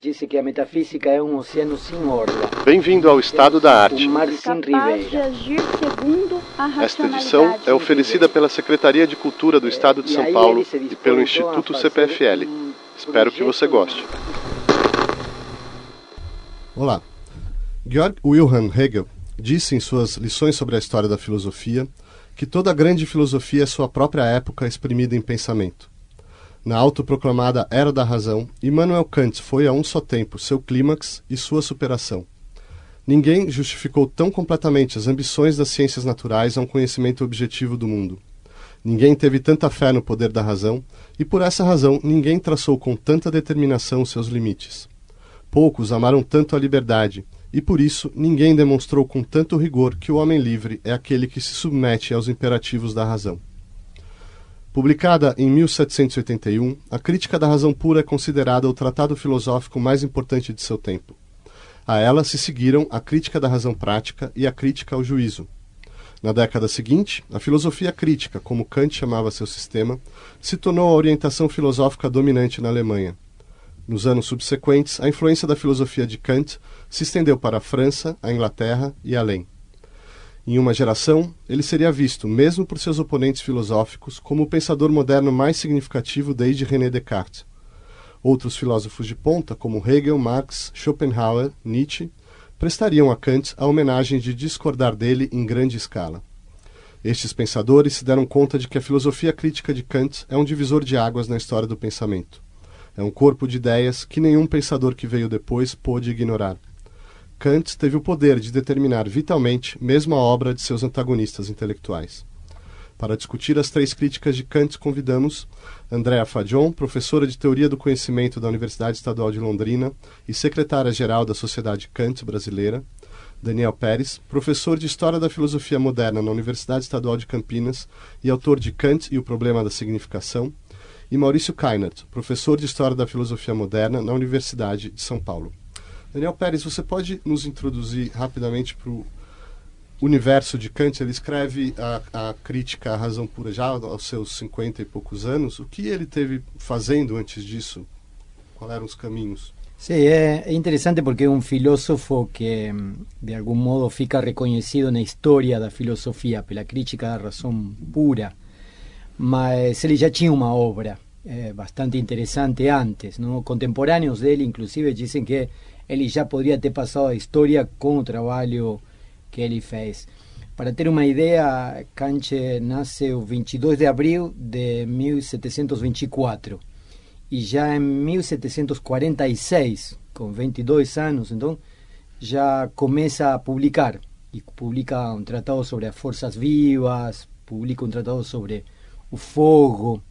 Disse que a metafísica é um oceano sem orla. Bem-vindo ao Estado da Arte. Um mar sem ribeira. Esta edição é oferecida pela Secretaria de Cultura do Estado de São Paulo e pelo Instituto CPFL. Espero que você goste. Olá. Georg Wilhelm Hegel disse em suas lições sobre a história da filosofia que toda grande filosofia é sua própria época exprimida em pensamento. Na autoproclamada Era da Razão, Immanuel Kant foi a um só tempo seu clímax e sua superação. Ninguém justificou tão completamente as ambições das ciências naturais a um conhecimento objetivo do mundo. Ninguém teve tanta fé no poder da razão, e por essa razão ninguém traçou com tanta determinação seus limites. Poucos amaram tanto a liberdade, e por isso ninguém demonstrou com tanto rigor que o homem livre é aquele que se submete aos imperativos da razão. Publicada em 1781, a Crítica da Razão Pura é considerada o tratado filosófico mais importante de seu tempo. A ela se seguiram a Crítica da Razão Prática e a Crítica ao Juízo. Na década seguinte, a filosofia crítica, como Kant chamava seu sistema, se tornou a orientação filosófica dominante na Alemanha. Nos anos subsequentes, a influência da filosofia de Kant se estendeu para a França, a Inglaterra e além. Em uma geração, ele seria visto, mesmo por seus oponentes filosóficos, como o pensador moderno mais significativo desde René Descartes. Outros filósofos de ponta, como Hegel, Marx, Schopenhauer, Nietzsche, prestariam a Kant a homenagem de discordar dele em grande escala. Estes pensadores se deram conta de que a filosofia crítica de Kant é um divisor de águas na história do pensamento. É um corpo de ideias que nenhum pensador que veio depois pôde ignorar. Kant teve o poder de determinar vitalmente mesmo a obra de seus antagonistas intelectuais. Para discutir as três críticas de Kant, convidamos Andrea Fajon, professora de Teoria do Conhecimento da Universidade Estadual de Londrina e secretária-geral da Sociedade Kant Brasileira, Daniel Pérez, professor de História da Filosofia Moderna na Universidade Estadual de Campinas e autor de Kant e o Problema da Significação, e Maurício Kainert, professor de História da Filosofia Moderna na Universidade de São Paulo. Daniel Pérez, você pode nos introduzir rapidamente para o universo de Kant? Ele escreve a, a crítica à razão pura já aos seus 50 e poucos anos. O que ele teve fazendo antes disso? Quais eram os caminhos? Sí, é, é interessante porque é um filósofo que de algum modo fica reconhecido na história da filosofia pela crítica da razão pura, mas ele já tinha uma obra eh, bastante interessante antes, não? contemporâneos dele inclusive dizem que ele já poderia ter passado a história com o trabalho que ele fez. Para ter uma ideia, Kant nasce o 22 de abril de 1724 e já em 1746, com 22 anos, então já começa a publicar e publica um tratado sobre as forças vivas, publica um tratado sobre o fogo,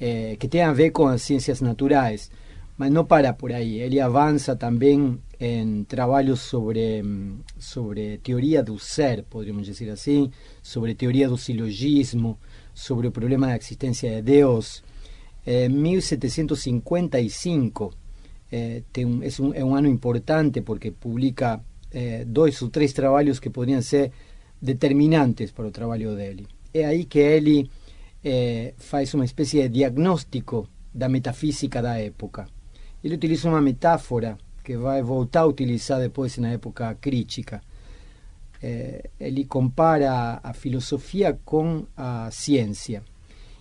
eh, que tem a ver com as ciências naturais, mas não para por aí. Ele avança também em trabalhos sobre hum, sobre teoria do ser, poderíamos dizer assim, sobre teoria do silogismo, sobre o problema da existência de Deus. Eh, 1755 eh, tem um, é, um, é um ano importante porque publica eh, dois ou três trabalhos que poderiam ser determinantes para o trabalho dele. É aí que ele eh, faz uma espécie de diagnóstico da metafísica da época. Ele utiliza uma metáfora que vai voltar a utilizar depois na época crítica. Eh, ele compara a filosofia com a ciência.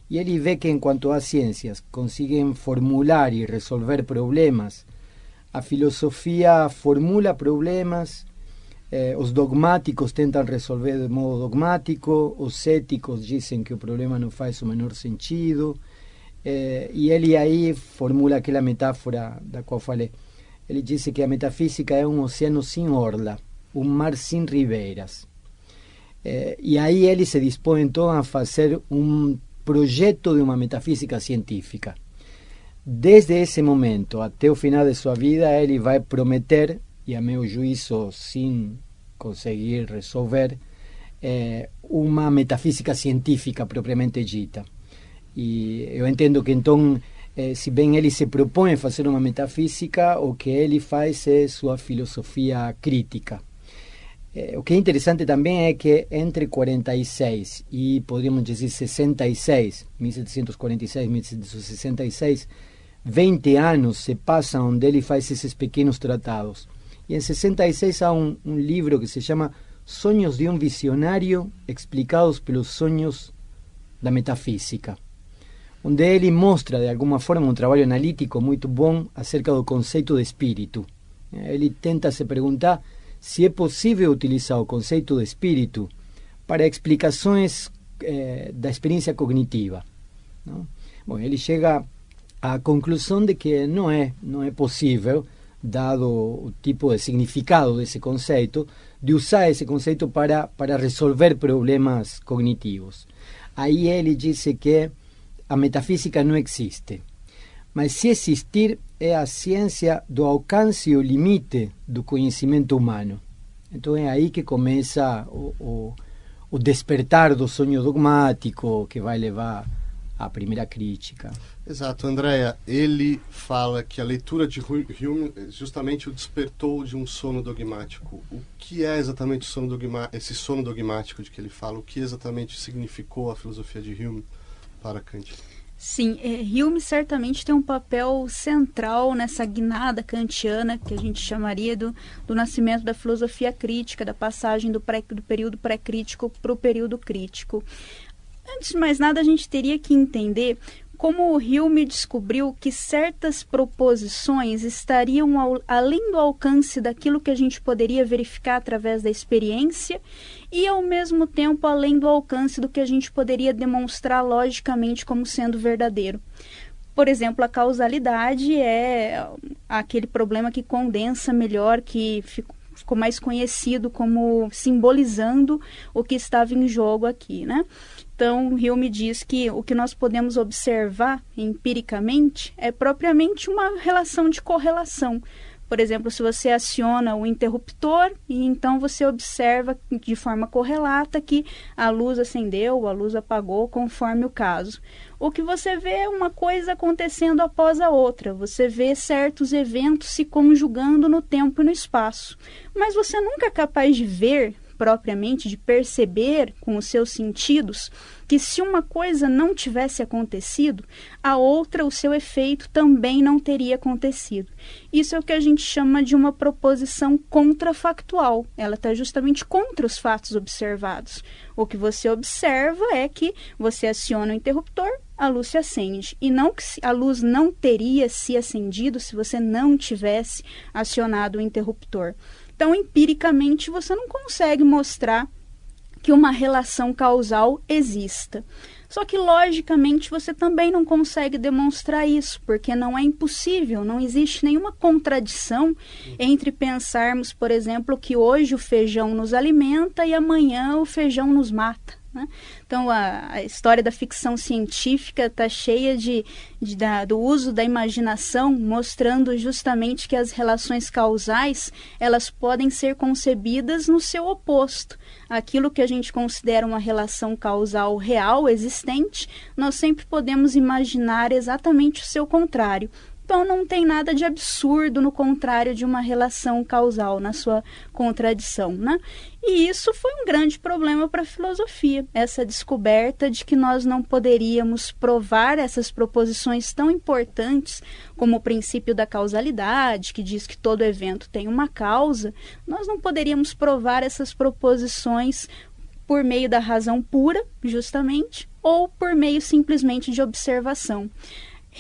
E ele vê que, enquanto as ciências conseguem formular e resolver problemas, a filosofia formula problemas, eh, os dogmáticos tentam resolver de modo dogmático, os céticos dizem que o problema não faz o menor sentido, eh, e ele aí formula aquela metáfora da qual falei. Ele disse que a metafísica é um oceano sem orla, um mar sem ribeiras. Eh, e aí ele se dispõe então a fazer um projeto de uma metafísica científica. Desde esse momento até o final de sua vida, ele vai prometer, e a meu juízo, sem conseguir resolver, eh, uma metafísica científica propriamente dita. E eu entendo que então, eh, se bem ele se propõe a fazer uma metafísica, o que ele faz é sua filosofia crítica. Eh, o que é interessante também é que entre 46 e, poderíamos dizer, 66, 1746, 1766, 20 anos se passam onde ele faz esses pequenos tratados. E em 66 há um, um livro que se chama Sonhos de um Visionário Explicados pelos Sonhos da Metafísica, onde ele mostra de alguma forma um trabalho analítico muito bom acerca do conceito de espírito. Ele tenta se perguntar se é possível utilizar o conceito de espírito para explicações eh, da experiência cognitiva. Não? Bom, ele chega à conclusão de que não é, não é possível, dado o tipo de significado desse conceito, de usar esse conceito para, para resolver problemas cognitivos. Aí ele disse que a metafísica não existe. Mas se existir, é a ciência do alcance e o limite do conhecimento humano. Então é aí que começa o, o, o despertar do sonho dogmático que vai levar à primeira crítica. Exato, Andréia. Ele fala que a leitura de Hume justamente o despertou de um sono dogmático. O que é exatamente sono dogma, esse sono dogmático de que ele fala? O que exatamente significou a filosofia de Hume para Kant? Sim, é, Hume certamente tem um papel central nessa guinada kantiana que a gente chamaria do, do nascimento da filosofia crítica, da passagem do, pré, do período pré-crítico para o período crítico. Antes de mais nada, a gente teria que entender como o Hume descobriu que certas proposições estariam ao, além do alcance daquilo que a gente poderia verificar através da experiência e, ao mesmo tempo, além do alcance do que a gente poderia demonstrar logicamente como sendo verdadeiro. Por exemplo, a causalidade é aquele problema que condensa melhor, que ficou mais conhecido como simbolizando o que estava em jogo aqui, né? Então, Hume diz que o que nós podemos observar empiricamente é propriamente uma relação de correlação. Por exemplo, se você aciona o interruptor e então você observa de forma correlata que a luz acendeu, a luz apagou, conforme o caso. O que você vê é uma coisa acontecendo após a outra. Você vê certos eventos se conjugando no tempo e no espaço. Mas você nunca é capaz de ver propriamente, de perceber com os seus sentidos, que se uma coisa não tivesse acontecido, a outra, o seu efeito, também não teria acontecido. Isso é o que a gente chama de uma proposição contrafactual. Ela está justamente contra os fatos observados. O que você observa é que você aciona o interruptor, a luz se acende. E não que a luz não teria se acendido se você não tivesse acionado o interruptor. Então, empiricamente, você não consegue mostrar que uma relação causal exista. Só que, logicamente, você também não consegue demonstrar isso, porque não é impossível, não existe nenhuma contradição entre pensarmos, por exemplo, que hoje o feijão nos alimenta e amanhã o feijão nos mata. Né? Então, a, a, história da ficção científica está cheia de, de da, do uso da imaginação, mostrando justamente que as relações causais elas podem ser concebidas no seu oposto. Aquilo que a gente considera uma relação causal real, existente, nós sempre podemos imaginar exatamente o seu contrário. Então não tem nada de absurdo no contrário de uma relação causal, na sua contradição, né? E isso foi um grande problema para a filosofia, essa descoberta de que nós não poderíamos provar essas proposições tão importantes como o princípio da causalidade, que diz que todo evento tem uma causa, nós não poderíamos provar essas proposições por meio da razão pura, justamente, ou por meio simplesmente de observação.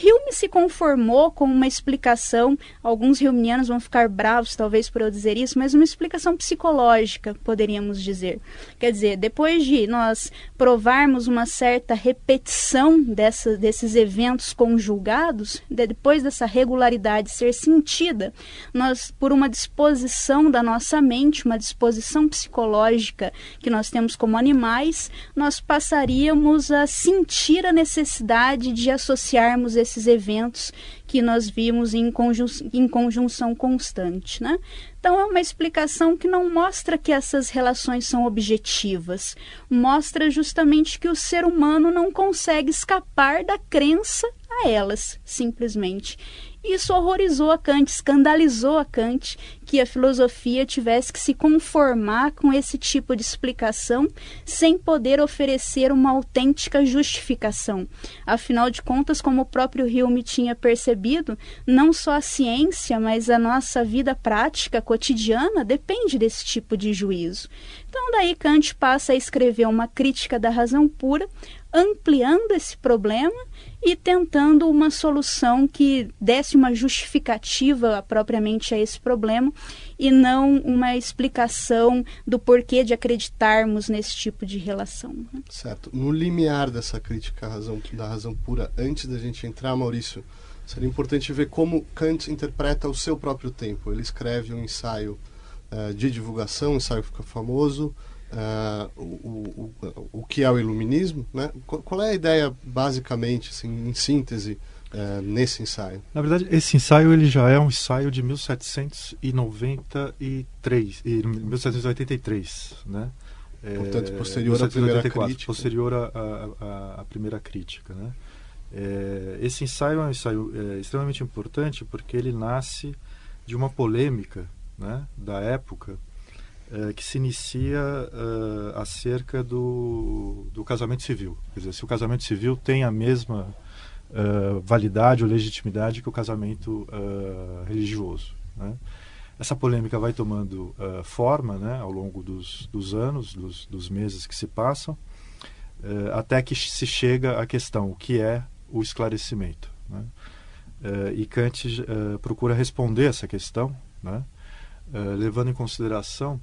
Hume se conformou com uma explicação, alguns humanianos vão ficar bravos talvez por eu dizer isso, mas uma explicação psicológica, poderíamos dizer. Quer dizer, depois de nós provarmos uma certa repetição dessa, desses eventos conjugados, depois dessa regularidade ser sentida, nós, por uma disposição da nossa mente, uma disposição psicológica que nós temos como animais, nós passaríamos a sentir a necessidade de associarmos esses eventos que nós vimos em, conjun em conjunção constante. Né? Então, é uma explicação que não mostra que essas relações são objetivas, mostra justamente que o ser humano não consegue escapar da crença a elas, simplesmente. Isso horrorizou a Kant, escandalizou a Kant que a filosofia tivesse que se conformar com esse tipo de explicação sem poder oferecer uma autêntica justificação. Afinal de contas, como o próprio Hume tinha percebido, não só a ciência, mas a nossa vida prática cotidiana depende desse tipo de juízo. Então, daí Kant passa a escrever uma crítica da razão pura, ampliando esse problema e tentando uma solução que desse uma justificativa propriamente a esse problema e não uma explicação do porquê de acreditarmos nesse tipo de relação. Né? Certo. No limiar dessa crítica razão, da razão pura, antes da gente entrar, Maurício, seria importante ver como Kant interpreta o seu próprio tempo. Ele escreve um ensaio uh, de divulgação, um ensaio que fica famoso, uh, o, o, o que é o iluminismo, né? Qual é a ideia, basicamente, assim, em síntese, uh, nesse ensaio? Na verdade, esse ensaio ele já é um ensaio de 1793 e 1783, né? Portanto, posterior à primeira crítica. Posterior à primeira crítica, né? É, esse ensaio é um ensaio é, extremamente importante porque ele nasce de uma polêmica né, da época é, que se inicia uh, acerca do, do casamento civil. Quer dizer, se o casamento civil tem a mesma uh, validade ou legitimidade que o casamento uh, religioso. Né? Essa polêmica vai tomando forma né, ao longo dos, dos anos, dos, dos meses que se passam, até que se chega à questão o que é o esclarecimento. Né? e Kant procura responder essa questão, né? levando em consideração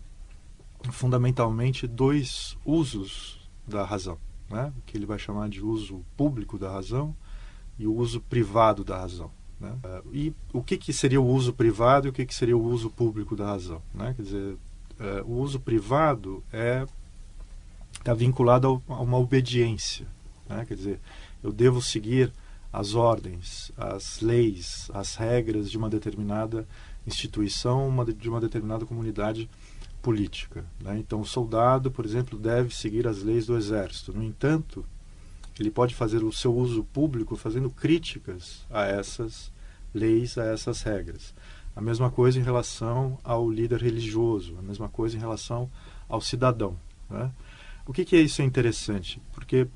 fundamentalmente dois usos da razão, né? que ele vai chamar de uso público da razão e o uso privado da razão. Né? Uh, e o que, que seria o uso privado e o que, que seria o uso público da razão? Né? Quer dizer, uh, o uso privado é está vinculado a uma obediência. Né? Quer dizer, eu devo seguir as ordens, as leis, as regras de uma determinada instituição, uma de uma determinada comunidade política. Né? Então, o soldado, por exemplo, deve seguir as leis do exército. No entanto, ele pode fazer o seu uso público fazendo críticas a essas leis, a essas regras. A mesma coisa em relação ao líder religioso, a mesma coisa em relação ao cidadão. Né? O que, que é isso é interessante? Porque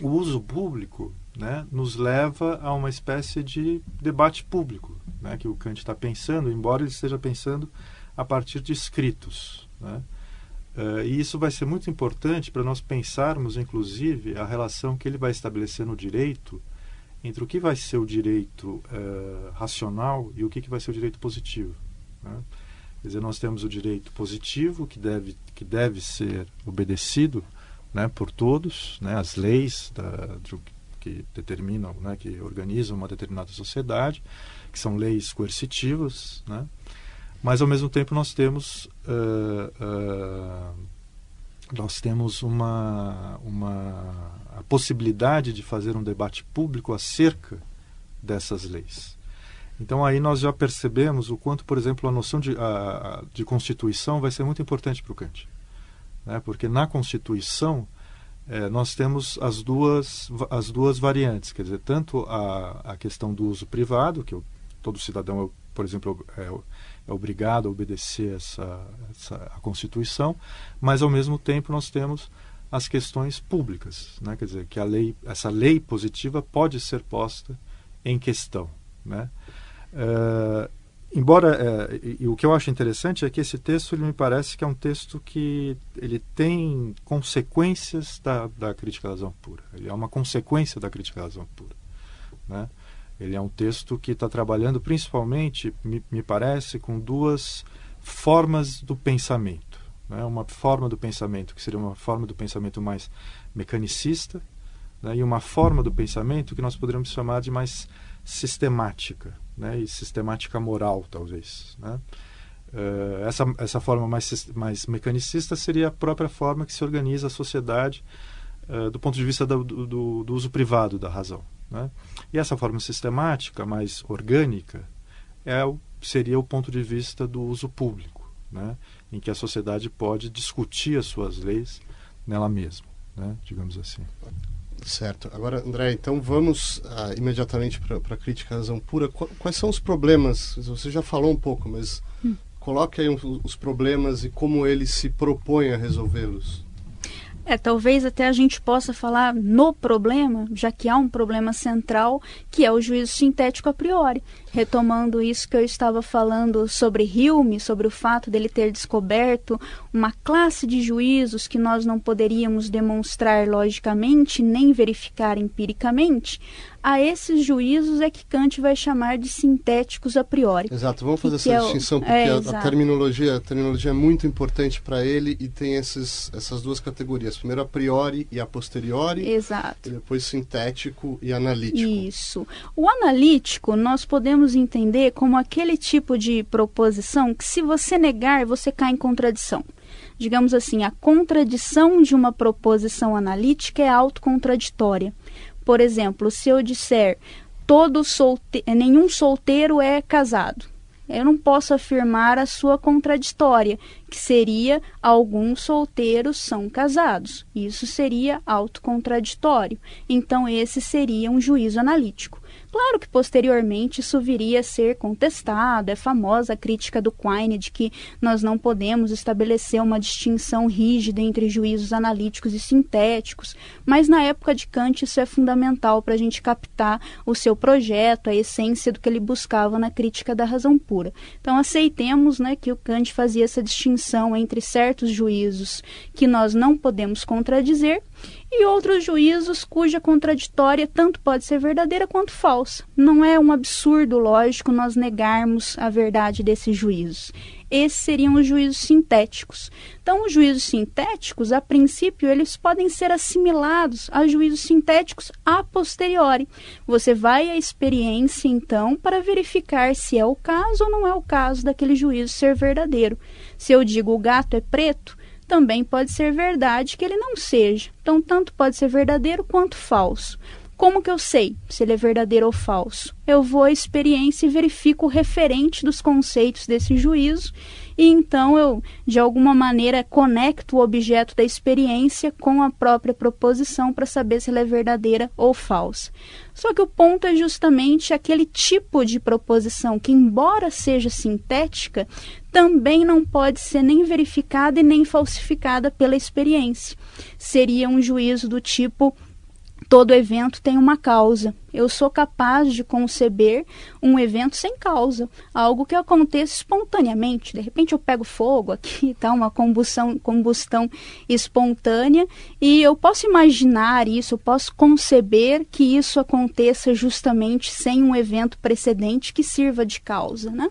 o uso público né, nos leva a uma espécie de debate público, né, que o Kant está pensando, embora ele esteja pensando a partir de escritos. Né? Uh, e isso vai ser muito importante para nós pensarmos, inclusive, a relação que ele vai estabelecer no direito entre o que vai ser o direito uh, racional e o que, que vai ser o direito positivo. Né? Quer dizer, nós temos o direito positivo, que deve, que deve ser obedecido né, por todos, né, as leis da, de, que determinam, né, que organizam uma determinada sociedade, que são leis coercitivas, né, mas ao mesmo tempo nós temos uh, uh, nós temos uma, uma a possibilidade de fazer um debate público acerca dessas leis. Então aí nós já percebemos o quanto, por exemplo, a noção de, a, de Constituição vai ser muito importante para o Kant. Né? Porque na Constituição eh, nós temos as duas, as duas variantes, quer dizer, tanto a, a questão do uso privado, que eu, todo cidadão, por exemplo, é, é obrigado a obedecer essa, essa, a Constituição, mas ao mesmo tempo nós temos as questões públicas, né? quer dizer que a lei, essa lei positiva pode ser posta em questão, né? Uh, embora uh, e, e, o que eu acho interessante é que esse texto ele me parece que é um texto que ele tem consequências da, da crítica à razão pura, ele é uma consequência da crítica à razão pura, né? Ele é um texto que está trabalhando principalmente, me, me, parece, com duas formas do pensamento. Né? Uma forma do pensamento que seria uma forma do pensamento mais mecanicista né? e uma forma do pensamento que nós poderíamos chamar de mais sistemática né? e sistemática moral, talvez. Né? Uh, essa, essa forma mais, mais mecanicista seria a própria forma que se organiza a sociedade uh, do ponto de vista do, do, do uso privado da razão. Né? E essa forma sistemática, mais orgânica, é, seria o ponto de vista do uso público, né? em que a sociedade pode discutir as suas leis nela mesma, né? digamos assim. Certo. Agora, André, então vamos ah, imediatamente para a crítica à razão pura. Qu- Quais são os problemas? Você já falou um pouco, mas coloque aí um- os problemas e como ele se propõe a resolvê-los. É, talvez até a gente possa falar no problema, já que há um problema central, que é o juízo sintético a priori. Retomando isso que eu estava falando sobre Hume, sobre o fato dele ter descoberto uma classe de juízos que nós não poderíamos demonstrar logicamente nem verificar empiricamente, a esses juízos é que Kant vai chamar de sintéticos a priori. Exato, vamos fazer essa é distinção porque é, a- a, terminologia, a terminologia é muito importante para ele e tem esses, essas duas categorias. Primeiro a priori e a posteriori, Exato. e depois sintético e analítico. Isso. O analítico nós podemos entender como aquele tipo de proposição que, se você negar, você cai em contradição. Digamos assim, a contradição de uma proposição analítica é autocontraditória. Por exemplo, se eu disser todo solte nenhum solteiro é casado, eu não posso afirmar a sua contraditória, que seria alguns solteiros são casados. Isso seria autocontraditório. Então, esse seria um juízo analítico. Claro que posteriormente isso viria a ser contestado, é famosa a crítica do Quine de que nós não podemos estabelecer uma distinção rígida entre juízos analíticos e sintéticos, mas na época de Kant isso é fundamental para a gente captar o seu projeto, a essência do que ele buscava na crítica da razão pura. Então aceitemos né, que o Kant fazia essa distinção entre certos juízos que nós não podemos contradizer e outros juízos cuja contraditória tanto pode ser verdadeira quanto falsa. Não é um absurdo lógico nós negarmos a verdade desses juízos. Esses seriam os juízos sintéticos. Então, os juízos sintéticos, a princípio, eles podem ser assimilados a juízos sintéticos a posteriori. Você vai à experiência, então, para verificar se é o caso ou não é o caso daquele juízo ser verdadeiro. Se eu digo o gato é preto, também pode ser verdade que ele não seja. Então, tanto pode ser verdadeiro quanto falso. Como que eu sei se ele é verdadeiro ou falso? Eu vou à experiência e verifico o referente dos conceitos desse juízo, e então eu, de alguma maneira, conecto o objeto da experiência com a própria proposição para saber se ela é verdadeira ou falsa. Só que o ponto é justamente aquele tipo de proposição que, embora seja sintética, também não pode ser nem verificada e nem falsificada pela experiência. Seria um juízo do tipo todo evento tem uma causa. Eu sou capaz de conceber um evento sem causa, algo que aconteça espontaneamente. De repente eu pego fogo aqui, tá uma combustão, combustão espontânea e eu posso imaginar isso, eu posso conceber que isso aconteça justamente sem um evento precedente que sirva de causa, né?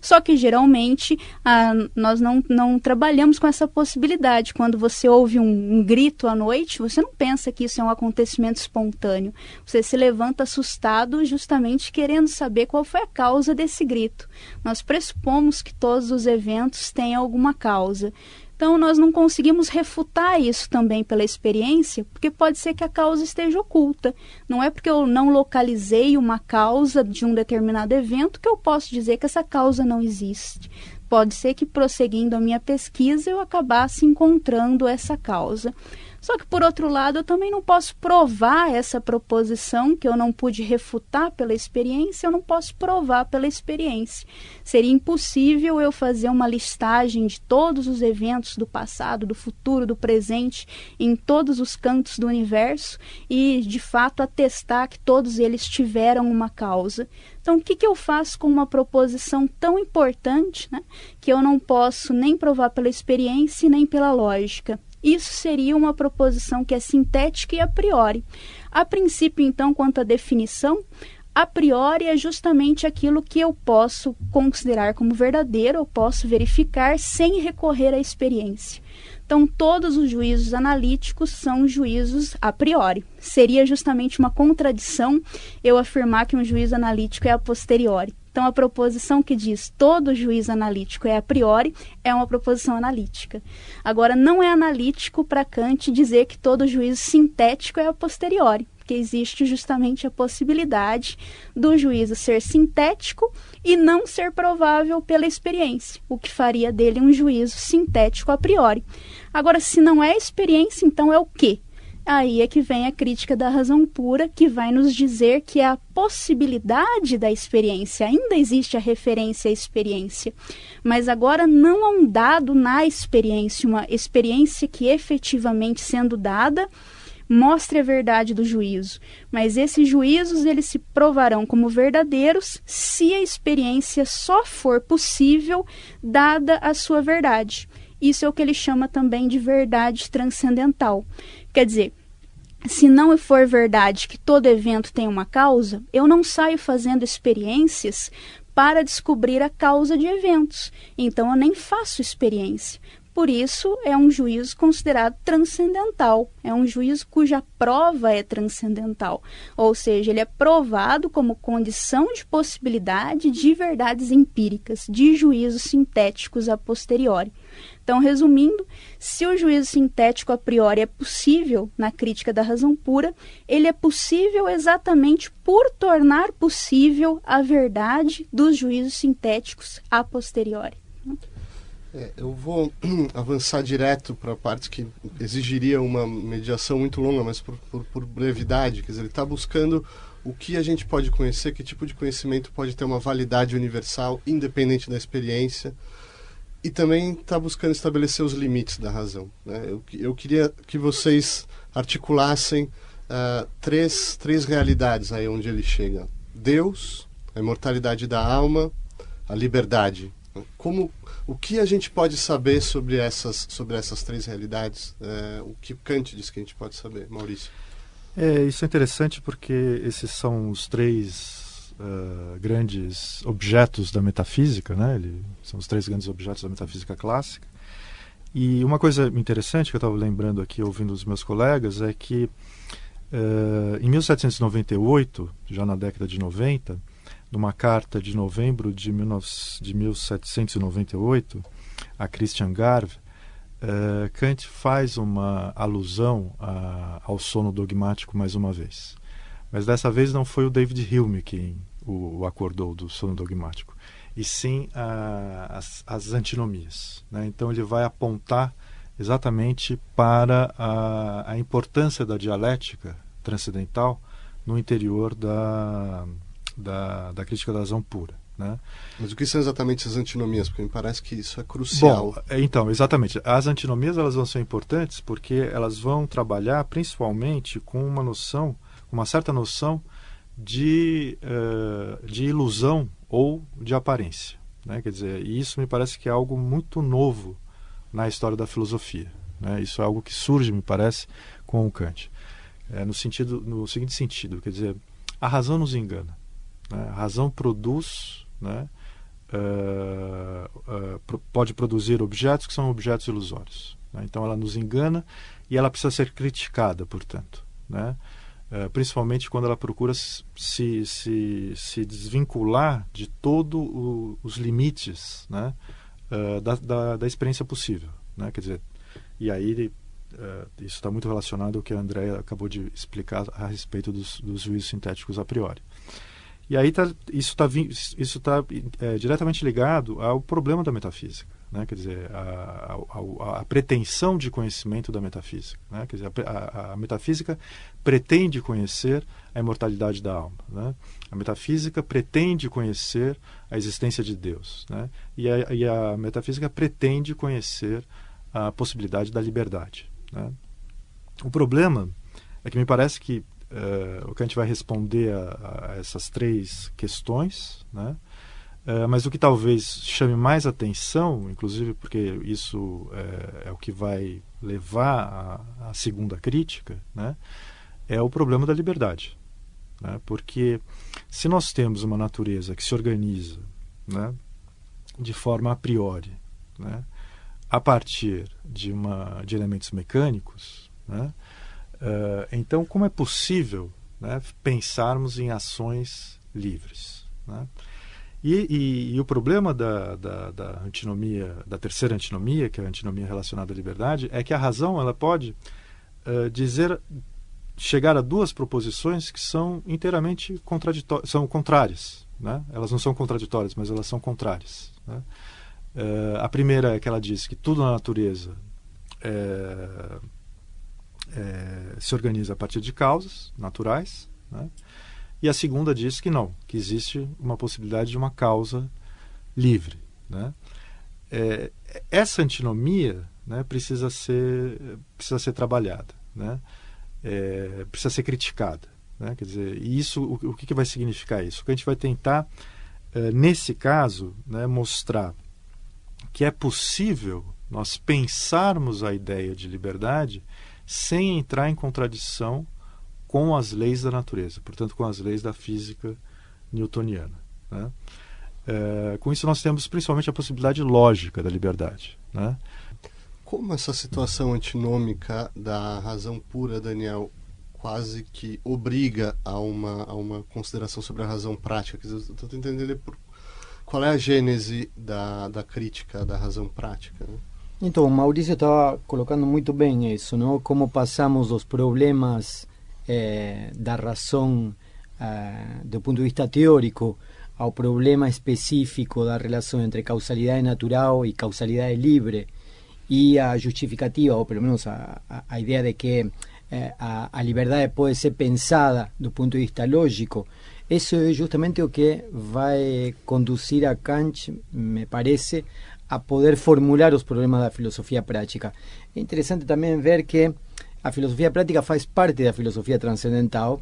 Só que geralmente ah, nós não, não trabalhamos com essa possibilidade. Quando você ouve um, um grito à noite, você não pensa que isso é um acontecimento espontâneo. Você se levanta assustado, justamente querendo saber qual foi a causa desse grito. Nós pressupomos que todos os eventos têm alguma causa. Então, nós não conseguimos refutar isso também pela experiência, porque pode ser que a causa esteja oculta. Não é porque eu não localizei uma causa de um determinado evento que eu posso dizer que essa causa não existe. Pode ser que, prosseguindo a minha pesquisa, eu acabasse encontrando essa causa. Só que, por outro lado, eu também não posso provar essa proposição que eu não pude refutar pela experiência, eu não posso provar pela experiência. Seria impossível eu fazer uma listagem de todos os eventos do passado, do futuro, do presente, em todos os cantos do universo e, de fato, atestar que todos eles tiveram uma causa. Então, o que, que eu faço com uma proposição tão importante né, que eu não posso nem provar pela experiência nem pela lógica? Isso seria uma proposição que é sintética e a priori. A princípio, então, quanto à definição, a priori é justamente aquilo que eu posso considerar como verdadeiro, eu posso verificar sem recorrer à experiência. Então, todos os juízos analíticos são juízos a priori. Seria justamente uma contradição eu afirmar que um juízo analítico é a posteriori. Então, a proposição que diz todo juízo analítico é a priori é uma proposição analítica. Agora, não é analítico para Kant dizer que todo juízo sintético é a posteriori, porque existe justamente a possibilidade do juízo ser sintético e não ser provável pela experiência, o que faria dele um juízo sintético a priori. Agora, se não é experiência, então é o quê? Aí é que vem a crítica da razão pura, que vai nos dizer que a possibilidade da experiência, ainda existe a referência à experiência, mas agora não há um dado na experiência, uma experiência que efetivamente sendo dada mostre a verdade do juízo, mas esses juízos eles se provarão como verdadeiros se a experiência só for possível dada a sua verdade. Isso é o que ele chama também de verdade transcendental. Quer dizer, se não for verdade que todo evento tem uma causa, eu não saio fazendo experiências para descobrir a causa de eventos. Então eu nem faço experiência. Por isso, é um juízo considerado transcendental. É um juízo cuja prova é transcendental. Ou seja, ele é provado como condição de possibilidade de verdades empíricas, de juízos sintéticos a posteriori. Então, resumindo, se o juízo sintético a priori é possível na crítica da razão pura, ele é possível exatamente por tornar possível a verdade dos juízos sintéticos a posteriori. É, eu vou avançar direto para a parte que exigiria uma mediação muito longa, mas por, por, por brevidade. Quer dizer, ele está buscando o que a gente pode conhecer, que tipo de conhecimento pode ter uma validade universal, independente da experiência e também está buscando estabelecer os limites da razão. Né? Eu, eu queria que vocês articulassem uh, três, três realidades aí onde ele chega: Deus, a imortalidade da alma, a liberdade. Como o que a gente pode saber sobre essas sobre essas três realidades? Uh, o que Kant diz que a gente pode saber, Maurício? É, isso é interessante porque esses são os três uh, grandes objetos da metafísica, né? Ele, são os três grandes objetos da metafísica clássica. E uma coisa interessante que eu estava lembrando aqui, ouvindo os meus colegas, é que uh, em 1798, já na década de 90, numa carta de novembro de, 19, de 1798 a Christian Garve, uh, Kant faz uma alusão a, ao sono dogmático mais uma vez. Mas dessa vez não foi o David Hume quem o, o acordou do sono dogmático, e sim a, as, as, antinomias. Né? Então ele vai apontar exatamente para a, a importância da dialética transcendental no interior da, da, da crítica da razão pura. Né? Mas o que são exatamente as antinomias? Porque me parece que isso é crucial. Bom, é, então, exatamente. As antinomias elas vão ser importantes porque elas vão trabalhar principalmente com uma noção, uma certa noção de, uh, de ilusão ou de aparência. Né? Quer dizer, e isso me parece que é algo muito novo na história da filosofia. Né? Isso é algo que surge, me parece, com o Kant. É, no, sentido, no seguinte sentido, quer dizer, a razão nos engana. Né? A razão produz, né? Uh, uh, pode produzir objetos que são objetos ilusórios. Né? Então ela nos engana e ela precisa ser criticada, portanto. Né? Uh, principalmente quando ela procura se, se, se desvincular de todos os limites né, uh, da, da, da, experiência possível. Né? Quer dizer, e aí uh, isso está muito relacionado ao que a Andrea acabou de explicar a respeito dos, dos juízos sintéticos a priori. E aí tá, isso está isso tá, é, diretamente ligado ao problema da metafísica né? quer dizer, a, a, a, pretensão de conhecimento da metafísica. Né? Quer dizer, a, a, metafísica pretende conhecer a imortalidade da alma. Né? A metafísica pretende conhecer a existência de Deus. Né? E, a, e a metafísica pretende conhecer a possibilidade da liberdade. Né? O problema é que me parece que uh, o Kant vai responder a, a essas três questões, né? É, mas o que talvez chame mais atenção, inclusive porque isso é, é o que vai levar à segunda crítica, né, é o problema da liberdade. Né, porque se nós temos uma natureza que se organiza né, de forma a priori, né, a partir de, uma, de elementos mecânicos, né, uh, então como é possível né, pensarmos em ações livres? Né? E, e, e, o problema da, da, da, antinomia, da terceira antinomia, que é a antinomia relacionada à liberdade, é que a razão ela pode uh, dizer, chegar a duas proposições que são inteiramente contraditórias, são contrárias. Né? Elas não são contraditórias, mas elas são contrárias. Né? Uh, a primeira é que ela diz que tudo na natureza é, é, se organiza a partir de causas naturais, né? E a segunda diz que não, que existe uma possibilidade de uma causa livre. Né? É, essa antinomia né, precisa, ser, precisa ser trabalhada, né? É, precisa ser criticada. Né? Quer dizer, e isso, o, o que, que vai significar isso? Que a gente vai tentar, é, nesse caso, né, mostrar que é possível nós pensarmos a ideia de liberdade sem entrar em contradição com as leis da natureza, portanto, com as leis da física newtoniana. Né? É, com isso, nós temos principalmente a possibilidade lógica da liberdade. Né? Como essa situação antinômica da razão pura, Daniel, quase que obriga a uma, a uma consideração sobre a razão prática? Estou tentando entender por, qual é a gênese da, da crítica da razão prática. Né? Então, o Maurício estava colocando muito bem isso, não? Como passamos dos problemas eh, da razão eh, do ponto de vista teórico ao problema específico da relação entre causalidade natural e causalidade livre e a justificativa, ou pelo menos a, a, a ideia de que eh, a, a liberdade pode ser pensada do ponto de vista lógico, isso é justamente o que vai conduzir a Kant, me parece, a poder formular os problemas da filosofia prática. É interessante também ver que a filosofia prática faz parte da filosofia transcendental,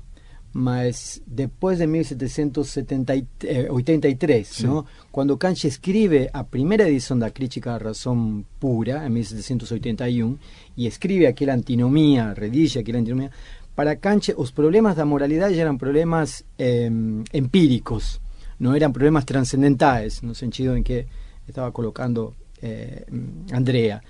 mas depois de 1783, eh, não? quando Kant escreve a primeira edição da Crítica à Razão Pura, em 1781, e escreve aquela antinomia, redige aquela antinomia, para Kant os problemas da moralidade eram problemas eh, empíricos, não eram problemas transcendentais, no sentido em que estaba colocando eh, Andrea.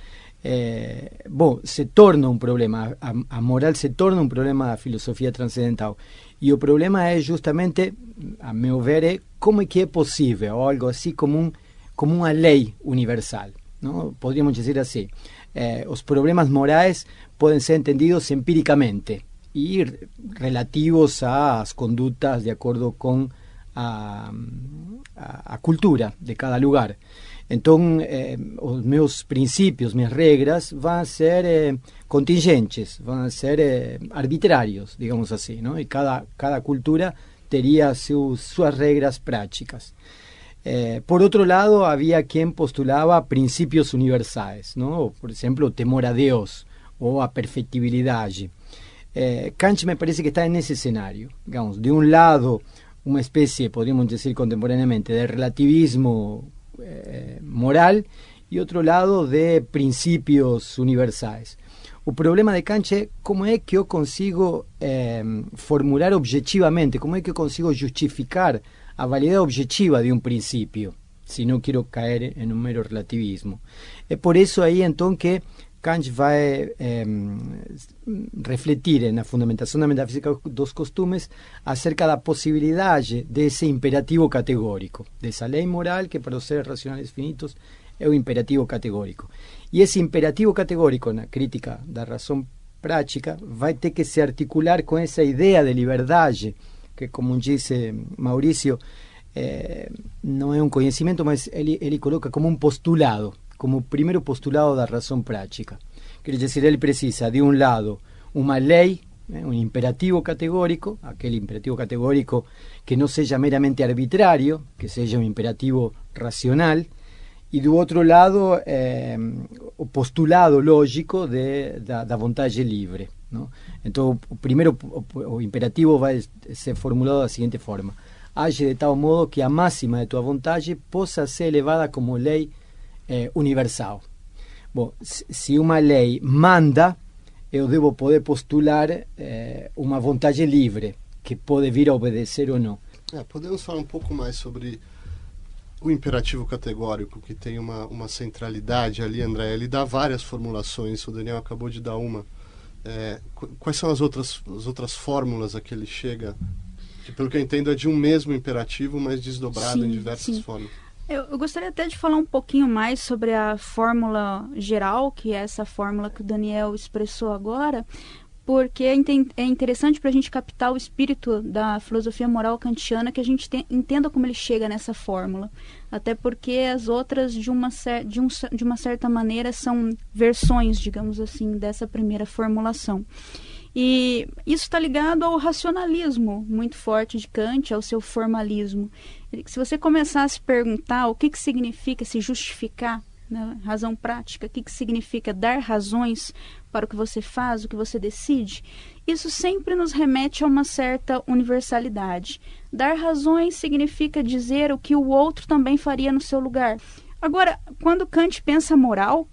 Eh, bom, se torna um problema, a, a, moral se torna um problema da filosofia transcendental. E o problema é justamente, a meu ver, é como é que é possível, algo assim como, um, como uma lei universal. Não? Poderíamos dizer assim. Eh, os problemas morais podem ser entendidos empíricamente e relativos às condutas de acordo com a, a, a cultura de cada lugar. Então, eh, os meus princípios, minhas regras, vão ser eh, contingentes, vão ser eh, arbitrários, digamos assim, não? E cada, cada cultura teria suas regras práticas. Eh, por outro lado, havia quem postulava princípios universais, não? Por exemplo, o temor a Deus ou a perfectibilidade. Eh, Kant me parece que está nesse cenário. Digamos, de um lado, uma espécie, podríamos dizer contemporaneamente, de relativismo eh, moral e outro lado de princípios universais. O problema de Kant é como é que eu consigo eh, formular objetivamente, como é que eu consigo justificar a validade objetiva de um princípio, se não quero cair em um mero relativismo. É por isso aí então que Kant vai eh, refletir na fundamentação da metafísica dos costumes acerca da possibilidade desse imperativo categórico, dessa lei moral que para os seres racionais finitos é o imperativo categórico. E esse imperativo categórico, na crítica da razão prática, vai ter que se articular com essa ideia de liberdade, que, como disse Maurício, eh, não é um conhecimento, mas ele, ele coloca como um postulado como primeiro postulado da razão prática. Quer dizer, ele precisa, de um lado, uma lei, eh, um imperativo categórico, aquele imperativo categórico que não seja meramente arbitrário, que seja um imperativo racional, e do outro lado, eh, o postulado lógico de, da, vontade livre. Então, o primeiro o imperativo vai ser formulado da seguinte forma: age de tal modo que a máxima de tua vontade possa ser elevada como lei eh, universal. Bom, se uma lei manda, eu devo poder postular eh, uma vontade livre, que pode vir a obedecer ou não. É, podemos falar um pouco mais sobre o imperativo categórico, que tem uma, uma centralidade ali, André. Ele dá várias formulações, o Daniel acabou de dar uma. É, quais são as outras, as outras fórmulas a que ele chega? Que, pelo que eu entendo, é de um mesmo imperativo, mas desdobrado sim, em diversas sim. formas. Eu, eu, gostaria até de falar um pouquinho mais sobre a fórmula geral, que é essa fórmula que o Daniel expressou agora, porque é é interessante para a gente captar o espírito da filosofia moral kantiana que a gente entenda como ele chega nessa fórmula. Até porque as outras, de uma, de, um, de uma certa maneira, são versões, digamos assim, dessa primeira formulação. E isso está ligado ao racionalismo muito forte de Kant, ao seu formalismo. Se você começar a se perguntar o que, que significa se justificar, né, razão prática, o que, que significa dar razões para o que você faz, o que você decide, isso sempre nos remete a uma certa universalidade. Dar razões significa dizer o que o outro também faria no seu lugar. Agora, quando Kant pensa moral,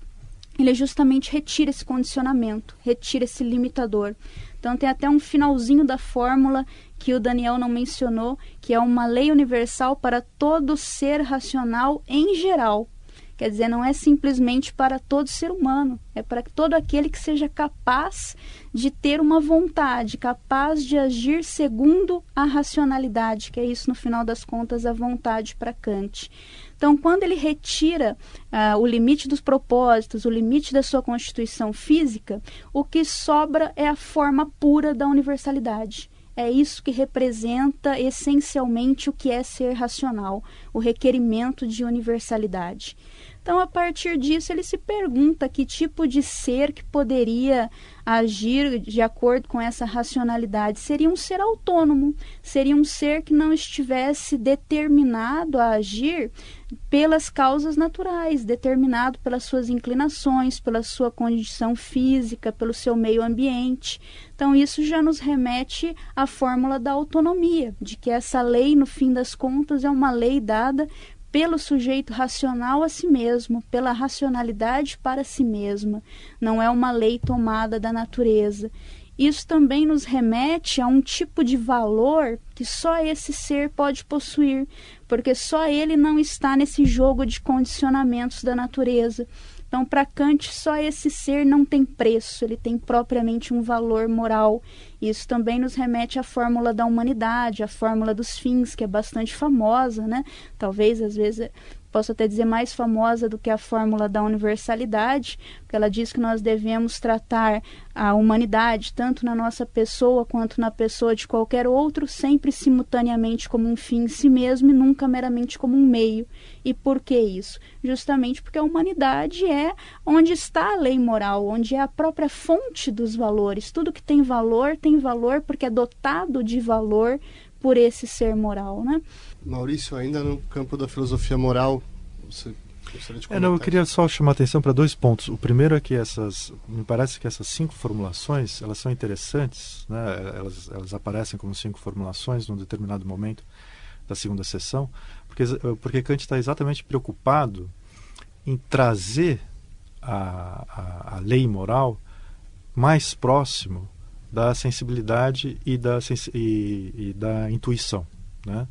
ele justamente retira esse condicionamento, retira esse limitador. Então tem até um finalzinho da fórmula que o Daniel não mencionou, que é uma lei universal para todo ser racional em geral. Quer dizer, não é simplesmente para todo ser humano, é para todo aquele que seja capaz de ter uma vontade, capaz de agir segundo a racionalidade, que é isso, no final das contas, a vontade para Kant. Então, quando ele retira uh, o limite dos propósitos, o limite da sua constituição física, o que sobra é a forma pura da universalidade. É isso que representa essencialmente o que é ser racional, o requerimento de universalidade. Então, a partir disso, ele se pergunta que tipo de ser que poderia agir de acordo com essa racionalidade. Seria um ser autônomo, seria um ser que não estivesse determinado a agir pelas causas naturais, determinado pelas suas inclinações, pela sua condição física, pelo seu meio ambiente. Então, isso já nos remete à fórmula da autonomia, de que essa lei, no fim das contas, é uma lei dada pelo sujeito racional a si mesmo, pela racionalidade para si mesma. Não é uma lei tomada da natureza. Isso também nos remete a um tipo de valor que só esse ser pode possuir, porque só ele não está nesse jogo de condicionamentos da natureza. Então, para Kant, só esse ser não tem preço, ele tem propriamente um valor moral. Isso também nos remete à fórmula da humanidade, à fórmula dos fins, que é bastante famosa, né? Talvez às vezes posso até dizer mais famosa do que a fórmula da universalidade, porque ela diz que nós devemos tratar a humanidade, tanto na nossa pessoa quanto na pessoa de qualquer outro, sempre simultaneamente como um fim em si mesmo e nunca meramente como um meio. E por que isso? Justamente porque a humanidade é onde está a lei moral, onde é a própria fonte dos valores. Tudo que tem valor tem valor porque é dotado de valor por esse ser moral, né? Maurício, ainda no campo da filosofia moral, você é, não, eu queria só chamar a atenção para dois pontos. O primeiro é que essas, me parece que essas cinco formulações, elas são interessantes, né? elas, elas aparecem como cinco formulações num determinado momento da segunda sessão, porque, porque Kant está exatamente preocupado em trazer a, a, a lei moral mais próximo da sensibilidade e da, e, e da intuição. Né?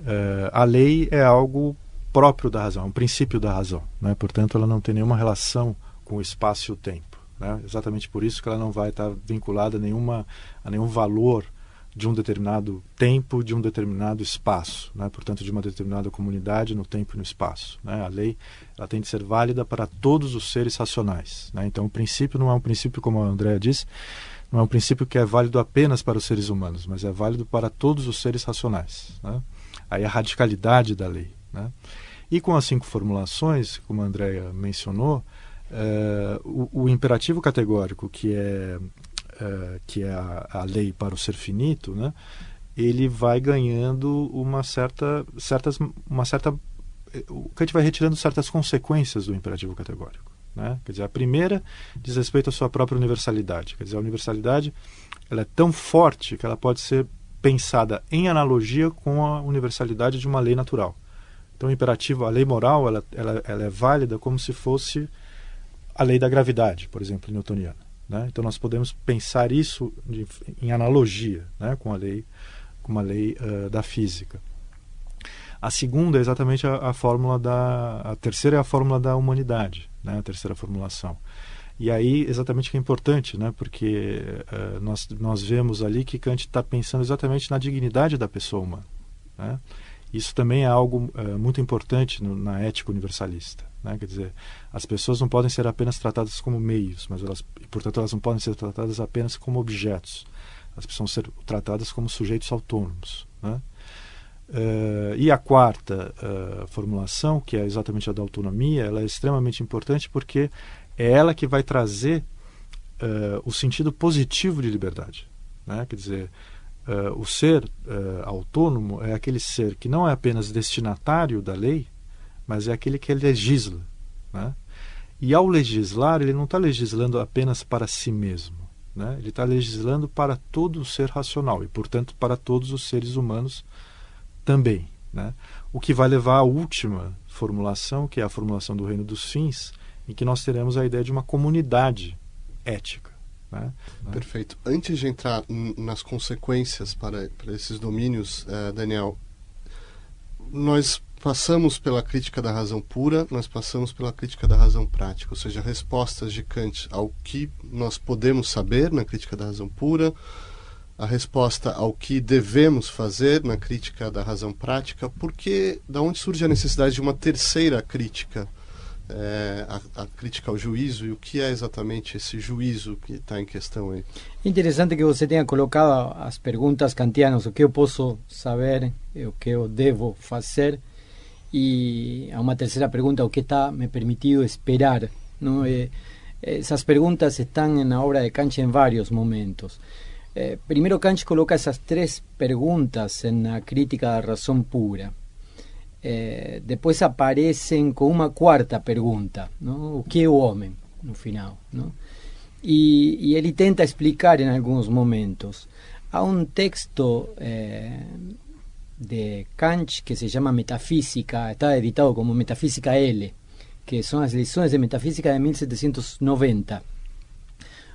Uh, a lei é algo próprio da razão, é um princípio da razão. Né? Portanto, ela não tem nenhuma relação com o espaço e o tempo. Né? Exatamente por isso que ela não vai estar vinculada a, nenhuma, a nenhum valor de um determinado tempo, de um determinado espaço, né? portanto, de uma determinada comunidade no tempo e no espaço. Né? A lei ela tem de ser válida para todos os seres racionais. Né? Então, o princípio não é um princípio, como a Andrea disse, não é um princípio que é válido apenas para os seres humanos, mas é válido para todos os seres racionais. Né? Aí a radicalidade da lei. Né? E com as cinco formulações, como a Andrea mencionou, é, o, o, imperativo categórico, que é, é que é a, a, lei para o ser finito, né? ele vai ganhando uma certa, certas, uma certa, o Kant vai retirando certas consequências do imperativo categórico. Né? Quer dizer, a primeira diz respeito à sua própria universalidade. Quer dizer, a universalidade ela é tão forte que ela pode ser pensada em analogia com a universalidade de uma lei natural. Então, o imperativo, a lei moral, ela, ela, ela é válida como se fosse a lei da gravidade, por exemplo, newtoniana. Né? Então, nós podemos pensar isso de, em analogia né? com a lei, com uma lei uh, da física. A segunda é exatamente a, a, fórmula da. A terceira é a fórmula da humanidade, né? a terceira formulação. E aí, exatamente que é importante, né? porque uh, nós, nós vemos ali que Kant está pensando exatamente na dignidade da pessoa humana. Né? Isso também é algo uh, muito importante no, na ética universalista. Né? Quer dizer, as pessoas não podem ser apenas tratadas como meios, mas elas, portanto, elas não podem ser tratadas apenas como objetos. Elas precisam ser tratadas como sujeitos autônomos. Né? Uh, e a quarta uh, formulação, que é exatamente a da autonomia, ela é extremamente importante porque é ela que vai trazer uh, o sentido positivo de liberdade. Né? Quer dizer, o ser autônomo é aquele ser que não é apenas destinatário da lei, mas é aquele que legisla. Né? E ao legislar, ele não está legislando apenas para si mesmo. Né? Ele está legislando para todo o ser racional e, portanto, para todos os seres humanos também. Né? O que vai levar à última formulação, que é a formulação do reino dos fins, em que nós teremos a ideia de uma comunidade ética. Né? Perfeito. Antes de entrar nas consequências para, para esses domínios, uh, Daniel, nós passamos pela crítica da razão pura, nós passamos pela crítica da razão prática, ou seja, respostas de Kant ao que nós podemos saber na crítica da razão pura, a resposta ao que devemos fazer na crítica da razão prática, porque da onde surge a necessidade de uma terceira crítica, é, a, a, crítica ao juízo e o que é exatamente esse juízo que está em questão aí? Interessante que você tenha colocado as perguntas kantianas, o que eu posso saber, o que eu devo fazer, e a uma terceira pergunta, o que está me permitido esperar. Não? Eh, essas perguntas estão na obra de Kant em vários momentos. Eh, primeiro, Kant coloca essas três perguntas na crítica da razão pura. Eh, depois aparecem com uma quarta pergunta, não? o que é o homem, no final. Não? E, e, ele tenta explicar em alguns momentos. Há um texto eh, de Kant que se llama Metafísica, está editado como Metafísica L, que son las lecciones de Metafísica de 1790,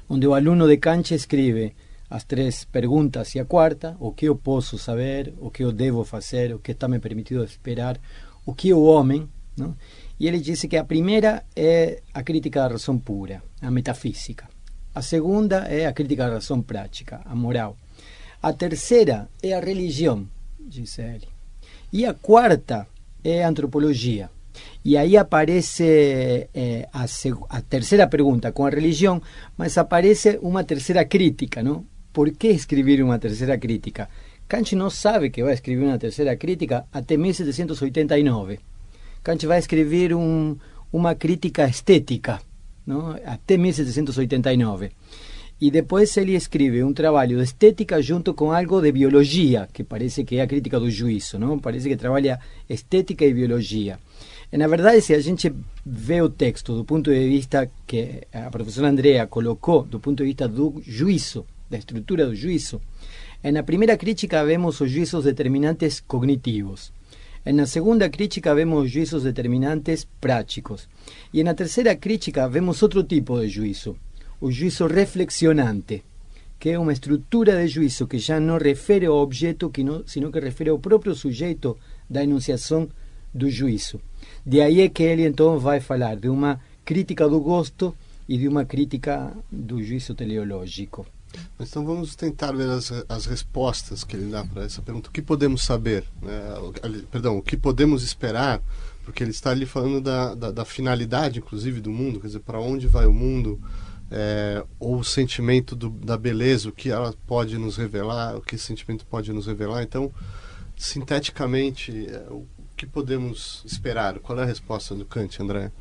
onde o aluno de Kant escribe as três perguntas e a quarta, o que eu posso saber, o que eu devo fazer, o que está me permitido esperar, o que é o homem, não? e ele diz que a primeira é a crítica da razão pura, a metafísica. A segunda é a crítica da razão prática, a moral. A terceira é a religião, diz ele. E a quarta é a antropologia. E aí aparece é, a, a, terceira pergunta com a religião, mas aparece uma terceira crítica, não? Por que escrever uma terceira crítica? Kant não sabe que vai escrever uma terceira crítica até 1789. Kant vai escrever um, uma crítica estética, não? até 1789. E depois ele escreve um trabalho de estética junto com algo de biologia, que parece que é a crítica do juízo, não? Parece que trabalha estética e biologia. E, na verdade, se a gente vê o texto do ponto de vista que a professora Andrea colocou, do ponto de vista do juízo, da estrutura do juízo, na primeira crítica vemos os juízos determinantes cognitivos. Na segunda crítica vemos juízos determinantes práticos. E na terceira crítica vemos outro tipo de juízo, o juízo reflexionante, que é uma estrutura de juízo que já não refere ao objeto, sino que refere ao próprio sujeito da enunciação do juízo. De aí é que ele então vai falar de uma crítica do gosto e de uma crítica do juízo teleológico. Então vamos tentar ver as, as respostas que ele dá para essa pergunta. O que podemos saber? Né? Perdão, o que podemos esperar? Porque ele está ali falando da, da, da finalidade, inclusive, do mundo, quer dizer, para onde vai o mundo, é, ou o sentimento do, da beleza, o que ela pode nos revelar, o que esse sentimento pode nos revelar. Então, sinteticamente, é, o que podemos esperar? Qual é a resposta do Kant, André?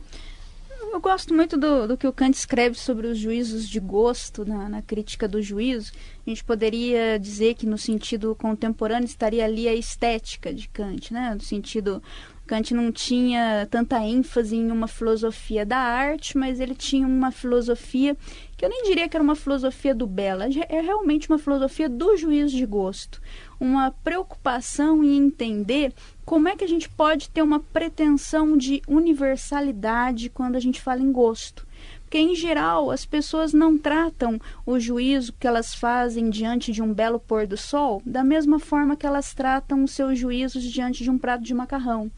Eu gosto muito do, do que o Kant escreve sobre os juízos de gosto, na, na, crítica do juízo. A gente poderia dizer que, no sentido contemporâneo, estaria ali a estética de Kant, né? no sentido Kant não tinha tanta ênfase em uma filosofia da arte, mas ele tinha uma filosofia que eu nem diria que era uma filosofia do belo, é realmente uma filosofia do juízo de gosto, uma preocupação em entender como é que a gente pode ter uma pretensão de universalidade quando a gente fala em gosto. Porque, em geral, as pessoas não tratam o juízo que elas fazem diante de um belo pôr do sol da mesma forma que elas tratam os seus juízos diante de um prato de macarrão.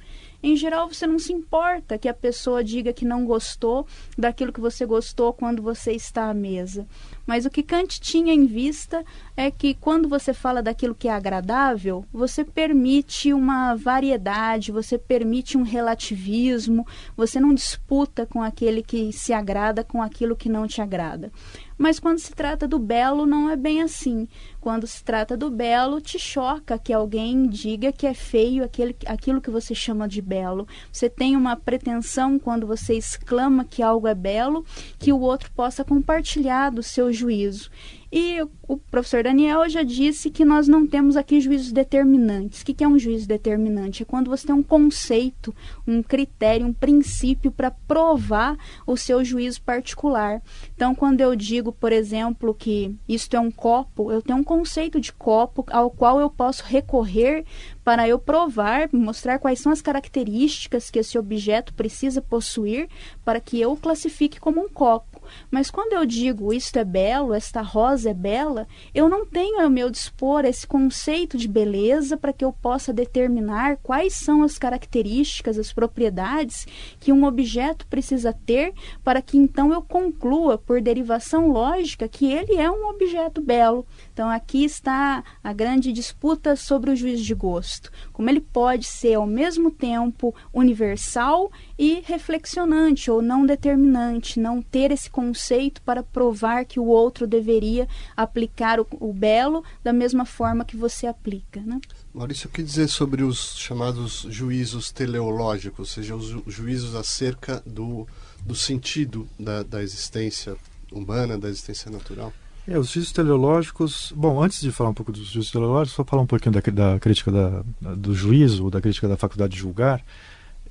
Em geral, você não se importa que a pessoa diga que não gostou daquilo que você gostou quando você está à mesa. Mas o que Kant tinha em vista é que quando você fala daquilo que é agradável, você permite uma variedade, você permite um relativismo, você não disputa com aquele que se agrada com aquilo que não te agrada. Mas quando se trata do belo, não é bem assim. Quando se trata do belo, te choca que alguém diga que é feio aquele, aquilo que você chama de belo. Você tem uma pretensão quando você exclama que algo é belo, que o outro possa compartilhar do seu juízo. E o professor Daniel já disse que nós não temos aqui juízos determinantes. O que é um juízo determinante? É quando você tem um conceito, um critério, um princípio para provar o seu juízo particular. Então, quando eu digo, por exemplo, que isto é um copo, eu tenho um conceito de copo ao qual eu posso recorrer para eu provar, mostrar quais são as características que esse objeto precisa possuir para que eu o classifique como um copo. Mas quando eu digo isto é belo, esta rosa é bela, eu não tenho ao meu dispor esse conceito de beleza para que eu possa determinar quais são as características, as propriedades que um objeto precisa ter para que então eu conclua, por derivação lógica, que ele é um objeto belo. Então aqui está a grande disputa sobre o juízo de gosto. Como ele pode ser ao mesmo tempo universal e reflexionante ou não determinante, não ter esse conceito para provar que o outro deveria aplicar o, o belo da mesma forma que você aplica. Né? Maurício, o que dizer sobre os chamados juízos teleológicos, ou seja, os ju juízos acerca do, do sentido da, da existência humana, da existência natural? É, os juízos teleológicos. Bom, antes de falar um pouco dos juízos teleológicos, só falar um pouquinho da, da crítica da, do juízo, da crítica da faculdade de julgar.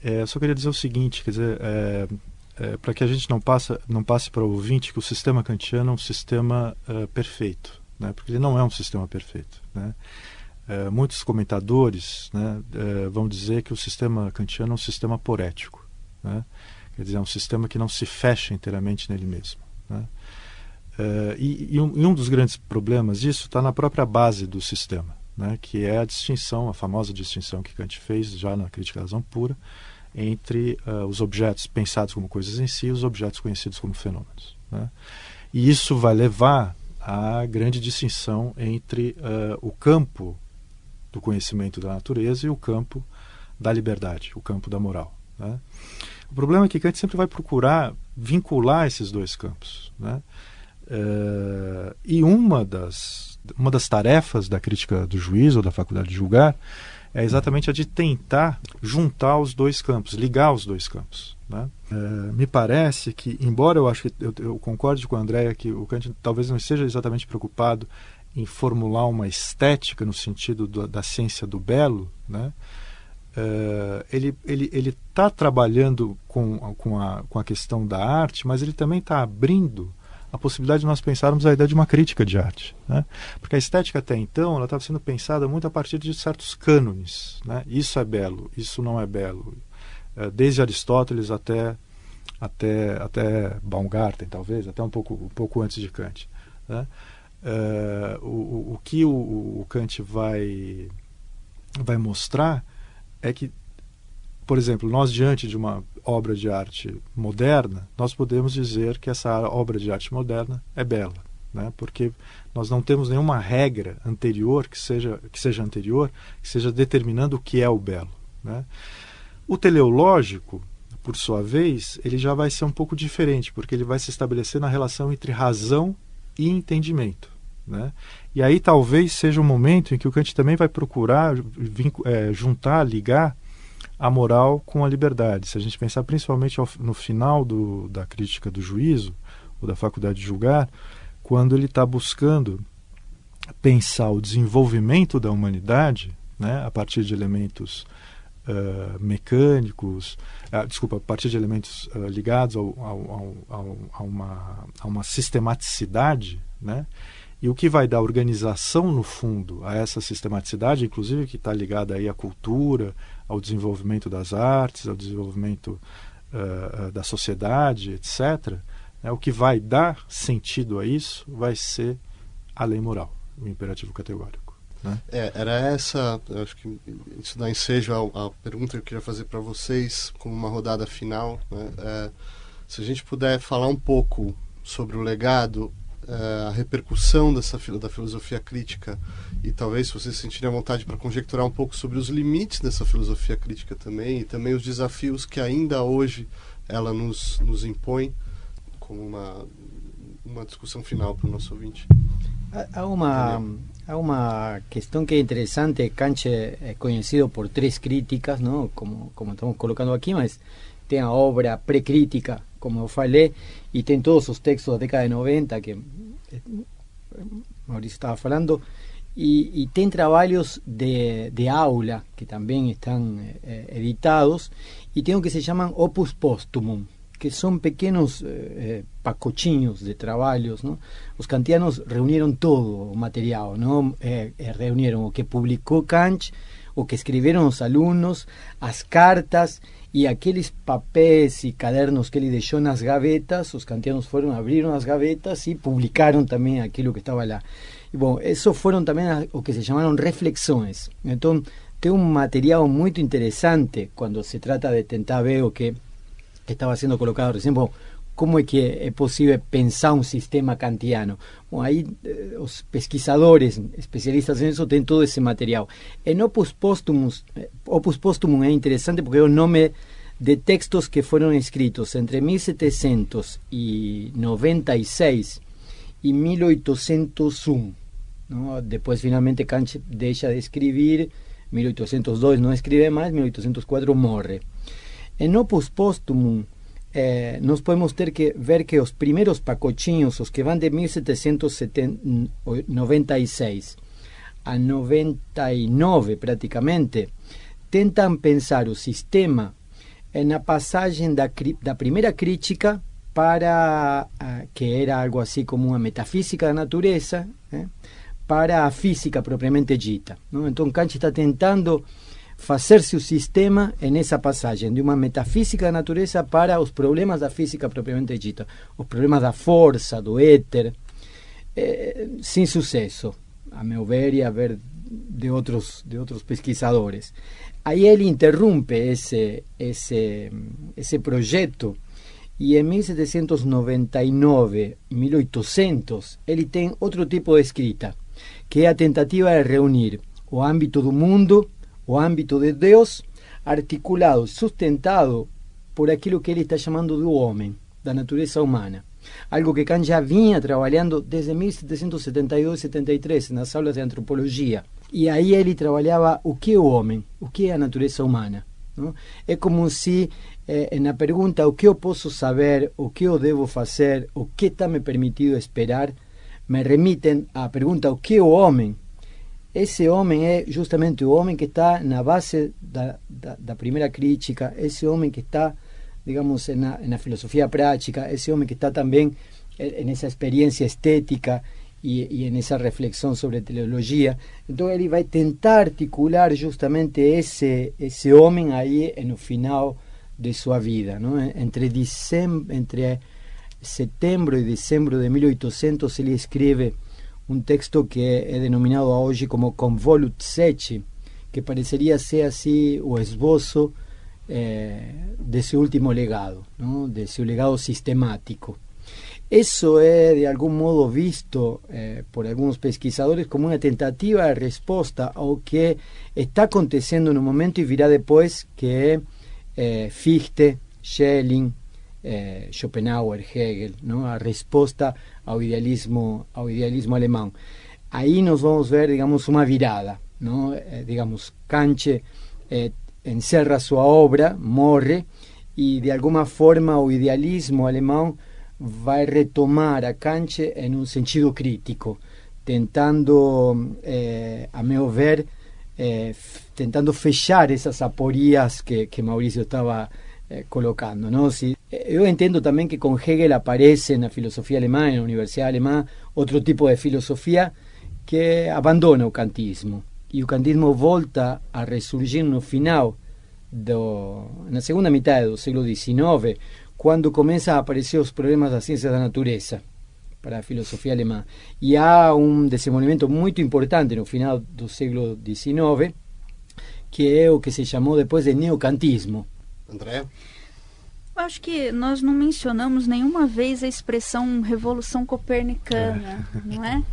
É, só queria dizer o seguinte, quer dizer, é, é, para que a gente não, passa, não passe para o ouvinte que o sistema kantiano é um sistema é, perfeito, né? porque ele não é um sistema perfeito. Né? É, muitos comentadores né, é, vão dizer que o sistema kantiano é um sistema porético, né? quer dizer, é um sistema que não se fecha inteiramente nele mesmo. Né? Uh, e, e, um, e, um, dos grandes problemas disso está na própria base do sistema, né, que é a distinção, a famosa distinção que Kant fez já na Crítica da Razão Pura, entre uh, os objetos pensados como coisas em si e os objetos conhecidos como fenômenos. Né? E isso vai levar à grande distinção entre uh, o campo do conhecimento da natureza e o campo da liberdade, o campo da moral. Né? O problema é que Kant sempre vai procurar vincular esses dois campos. Né? Uh, e uma das, uma das tarefas da crítica do juízo ou da faculdade de julgar é exatamente a de tentar juntar os dois campos, ligar os dois campos. Né? Uh, me parece que, embora eu acho que eu, eu concorde com a Andrea que o Kant talvez não esteja exatamente preocupado em formular uma estética no sentido do, da ciência do belo, né? Uh, ele ele ele está trabalhando com, com, a, com a questão da arte, mas ele também está abrindo a possibilidade de nós pensarmos a ideia de uma crítica de arte. Né? Porque a estética até então ela estava sendo pensada muito a partir de certos cânones. Né? Isso é belo, isso não é belo. É, desde Aristóteles até, até, até Baumgarten, talvez, até um pouco, um pouco antes de Kant. Né? É, o, o que o, o Kant vai, vai mostrar é que por exemplo, nós diante de uma obra de arte moderna, nós podemos dizer que essa obra de arte moderna é bela, né? Porque nós não temos nenhuma regra anterior que seja que seja anterior, que seja determinando o que é o belo, né? O teleológico, por sua vez, ele já vai ser um pouco diferente, porque ele vai se estabelecer na relação entre razão e entendimento. Né? E aí talvez seja o um momento em que o Kant também vai procurar é, juntar, ligar a moral com a liberdade. Se a gente pensar principalmente ao, no final do, da crítica do juízo, ou da faculdade de julgar, quando ele está buscando pensar o desenvolvimento da humanidade né, a partir de elementos uh, mecânicos, uh, desculpa, a partir de elementos uh, ligados ao, ao, ao, a, uma, a uma sistematicidade, né, e o que vai dar organização, no fundo, a essa sistematicidade, inclusive que está ligada aí à cultura, ao desenvolvimento das artes, ao desenvolvimento uh, da sociedade, etc., né, o que vai dar sentido a isso vai ser a lei moral, o imperativo categórico. Né? É, era essa, acho que isso dá ensejo à, pergunta que eu queria fazer para vocês, como uma rodada final. Né? É, se a gente puder falar um pouco sobre o legado, a repercussão dessa da filosofia crítica e talvez se vocês sentirem a vontade para conjecturar um pouco sobre os limites dessa filosofia crítica também e também os desafios que ainda hoje ela nos, nos impõe como uma, uma discussão final para o nosso ouvinte. Há uma, há uma questão que é interessante. Kant é conhecido por três críticas, não? Como, como estamos colocando aqui, mas tem a obra pré-crítica, como falei, e tem todos os textos da década de 90 que eh, Maurício estava falando, e, e tem trabalhos de, de aula que também estão eh, editados, e tem o que se chamam opus postumum, que son pequenos eh, eh, de trabalhos, ¿no? Os kantianos reunieron todo o material, ¿no? Eh, eh, reunieron o que publicou Kant, o que escreveram os alunos, as cartas e aqueles papéis e cadernos que ele deixou nas gavetas, os kantianos foram, abriram as gavetas e publicaram também aquilo que estava lá. E, bom, isso foram também o que se chamaram reflexões. Então, tem um material muito interessante quando se trata de tentar ver o que estaba siendo colocado recién, ¿cómo es que es posible pensar un sistema kantiano? Bueno, ahí eh, los pesquisadores, especialistas eso, tienen todo ese material. En Opus Postumus, eh, Opus Postumum es interesante porque es un nombre de textos que fueron escritos entre 1796 y 1801. ¿no? Después finalmente Kant deja de escribir, 1802 no escribe más, 1804 morre. En Opus Postumum eh, nos podemos ter que ver que los primeros pacotinhos, los que van de 1796 a 99 prácticamente, tentan pensar o sistema en la passagem da, da primeira crítica para, uh, que era algo así como una metafísica da natureza, eh, para a física propriamente dita. Então Kant está tentando fazer-se o sistema nessa passagem de uma metafísica da natureza para os problemas da física propriamente dita, os problemas da força, do éter, eh, sem sucesso, a meu ver e a ver de outros de outros pesquisadores. Aí ele interrompe esse esse esse projeto e em 1799, 1800, ele tem outro tipo de escrita, que é a tentativa de reunir o âmbito do mundo o ámbito de Deus articulado, sustentado por aquilo que ele está chamando do homem, da natureza humana. Algo que Kant já vinha trabalhando desde 1772 73 nas aulas de antropologia. E aí ele trabalhava o que é o homem, o que é a natureza humana. Não? É como se, eh, na pergunta o que eu posso saber, o que eu devo fazer, o que está me permitido esperar, me remitem à pergunta o que é o homem, esse homem é justamente o homem que está na base da, da, da primeira crítica, esse homem que está, digamos, na, na filosofia prática, esse homem que está também nessa experiência estética e, e nessa reflexão sobre teologia. Então ele vai tentar articular justamente esse esse homem aí no final de sua vida, não? Entre dezembro, entre setembro e dezembro de 1800 ele escreve un texto que é denominado hoje como Convolut Sece, que pareceria ser assim o esboço eh, desse último legado, ¿no? desse legado sistemático. Eso é, de algum modo, visto eh, por alguns pesquisadores como uma tentativa de resposta ao que está acontecendo no momento e virá depois, que eh, Fichte, Schelling, eh, Schopenhauer, Hegel, ¿no? a resposta ao idealismo, ao idealismo alemão. Aí nós vamos ver, digamos, uma virada. ¿no? Eh, digamos, Kant eh, encerra sua obra, morre, e de alguma forma o idealismo alemão vai retomar a Kant em um sentido crítico, tentando, eh, a meu ver, eh, tentando fechar essas aporias que, que Maurício estava eh, colocando. ¿no? Si, eh, yo entiendo también que con Hegel aparece en la filosofía alemana, en la universidad alemana, otro tipo de filosofía que abandona o kantismo. E o kantismo volta a ressurgir no final, do, na segunda metade do século XIX, quando começam a aparecer os problemas da ciência da natureza. para a filosofia alemã. E há um desenvolvimento muito importante no final do século XIX, que é o que se chamou depois de neocantismo. André? Acho que nós não mencionamos nenhuma vez a expressão revolução copernicana, é. não é?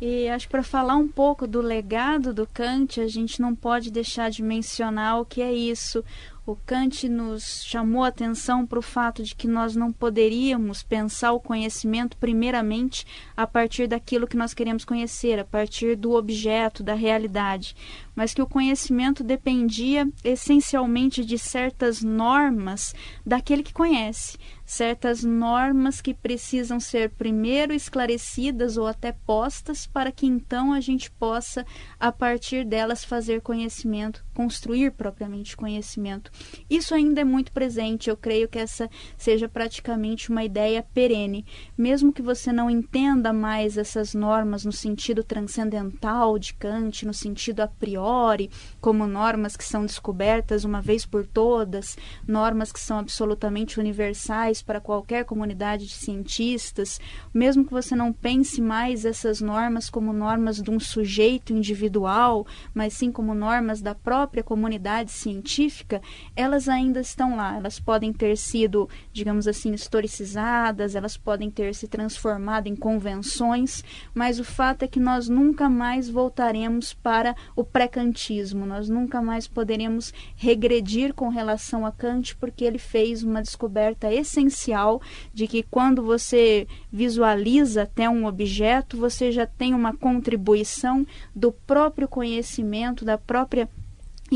E acho que para falar um pouco do legado do Kant, a gente não pode deixar de mencionar o que é isso, o Kant nos chamou a atenção para o fato de que nós não poderíamos pensar o conhecimento primeiramente a partir daquilo que nós queremos conhecer, a partir do objeto, da realidade, mas que o conhecimento dependia essencialmente de certas normas daquele que conhece, certas normas que precisam ser primeiro esclarecidas ou até postas para que então a gente possa, a partir delas, fazer conhecimento, construir propriamente conhecimento. Isso ainda é muito presente, eu creio que essa seja praticamente uma ideia perene. Mesmo que você não entenda mais essas normas no sentido transcendental de Kant, no sentido a priori, como normas que são descobertas uma vez por todas, normas que são absolutamente universais para qualquer comunidade de cientistas, mesmo que você não pense mais essas normas como normas de um sujeito individual, mas sim como normas da própria comunidade científica, elas ainda estão lá. Elas podem ter sido, digamos assim, historicizadas, elas podem ter se transformado em convenções, mas o fato é que nós nunca mais voltaremos para o pré-kantismo, nós nunca mais poderemos regredir com relação a Kant, porque ele fez uma descoberta essencial essencial de que quando você visualiza até um objeto, você já tem uma contribuição do próprio conhecimento, da própria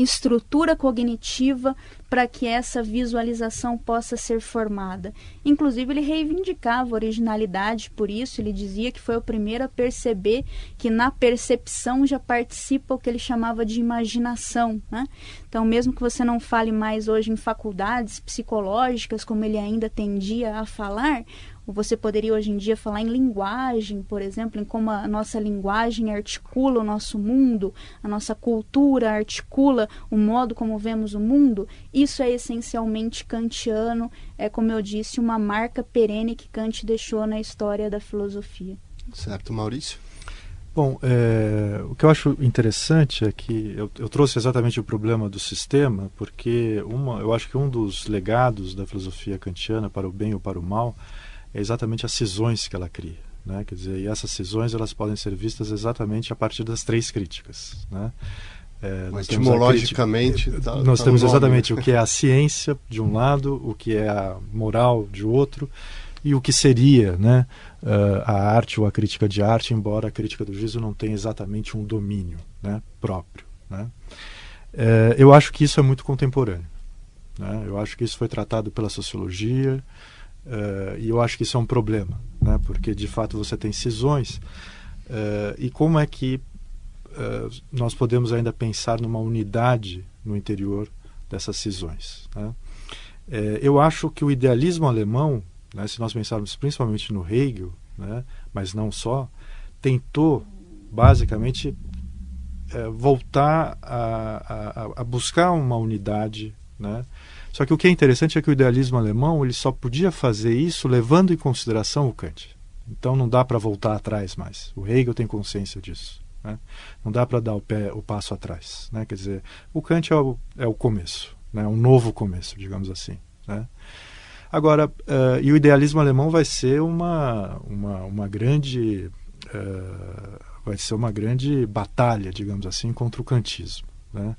estrutura cognitiva para que essa visualização possa ser formada. Inclusive, ele reivindicava originalidade, por isso ele dizia que foi o primeiro a perceber que na percepção já participa o que ele chamava de imaginação. Né? Então, mesmo que você não fale mais hoje em faculdades psicológicas, como ele ainda tendia a falar, você poderia hoje em dia falar em linguagem, por exemplo, em como a nossa linguagem articula o nosso mundo, a nossa cultura articula o modo como vemos o mundo. Isso é essencialmente kantiano, é como eu disse, uma marca perene que Kant deixou na história da filosofia. Certo, Maurício? Bom, é, o que eu acho interessante é que eu, eu, trouxe exatamente o problema do sistema, porque uma, eu acho que um dos legados da filosofia kantiana para o bem ou para o mal é exatamente as cisões que ela cria. Né? Quer dizer, e essas cisões elas podem ser vistas exatamente a partir das três críticas. Né? É, etimologicamente, crítica, tá, nós tá temos exatamente o que é a ciência de um lado, o que é a moral de outro e o que seria né, uh, a arte ou a crítica de arte, embora a crítica do juízo não tenha exatamente um domínio né, próprio. Né? Uh, eu acho que isso é muito contemporâneo. Né? Eu acho que isso foi tratado pela sociologia, Uh, e eu acho que isso é um problema, né? porque de fato você tem cisões. Uh, e como é que uh, nós podemos ainda pensar numa unidade no interior dessas cisões? Né? eu acho que o idealismo alemão, né, se nós pensarmos principalmente no Hegel, né, mas não só, tentou basicamente voltar a, a, a, buscar uma unidade né, só que o que é interessante é que o idealismo alemão ele só podia fazer isso levando em consideração o Kant. Então não dá para voltar atrás mais. O Hegel tem consciência disso. Né? Não dá para dar o, pé, o passo atrás. Né? Quer dizer, o Kant é o, é o começo, né? um novo começo, digamos assim. Né? Agora, uh, e o idealismo alemão vai ser uma, uma, uma grande. Uh, vai ser uma grande batalha, digamos assim, contra o kantismo. Né?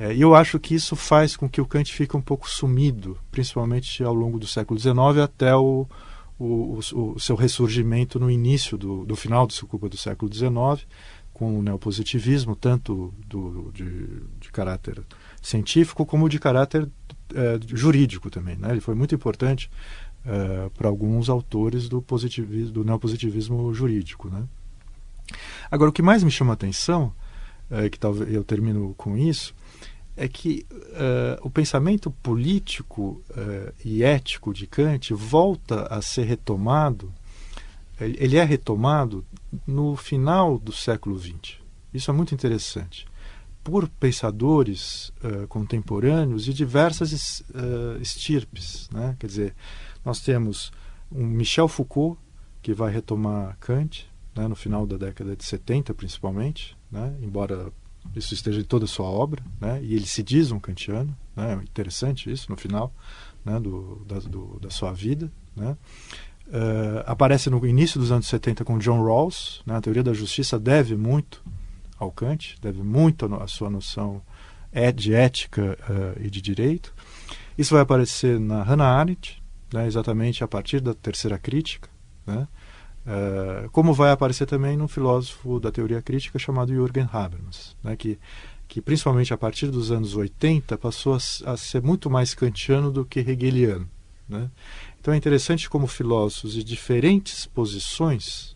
É, eu acho que isso faz com que o Kant fique um pouco sumido, principalmente ao longo do século XIX até o, o, o, o seu ressurgimento no início do, do final do, do século XIX, com o neopositivismo, tanto do, de, de caráter científico como de caráter é, jurídico também. Né? Ele foi muito importante é, para alguns autores do, positivismo, do neopositivismo jurídico. Né? Agora, o que mais me chama a atenção, é, que talvez eu termino com isso, é que uh, o pensamento político uh, e ético de Kant volta a ser retomado, ele é retomado no final do século XX. Isso é muito interessante. Por pensadores uh, contemporâneos de diversas estirpes. Né? Quer dizer, nós temos um Michel Foucault, que vai retomar Kant, né, no final da década de 70 principalmente, né, embora isso esteja em toda a sua obra, né, e ele se diz um kantiano, né, interessante isso no final né, do, da, do, da sua vida. Né. Uh, aparece no início dos anos 70 com John Rawls, né, a teoria da justiça deve muito ao Kant, deve muito à sua noção é, de ética uh, e de direito. Isso vai aparecer na Hannah Arendt, né, exatamente a partir da terceira crítica, né, uh, como vai aparecer também num filósofo da teoria crítica chamado Jürgen Habermas, né, que, que principalmente a partir dos anos 80 passou a, a ser muito mais kantiano do que hegeliano. Né? Então é interessante como filósofos de diferentes posições,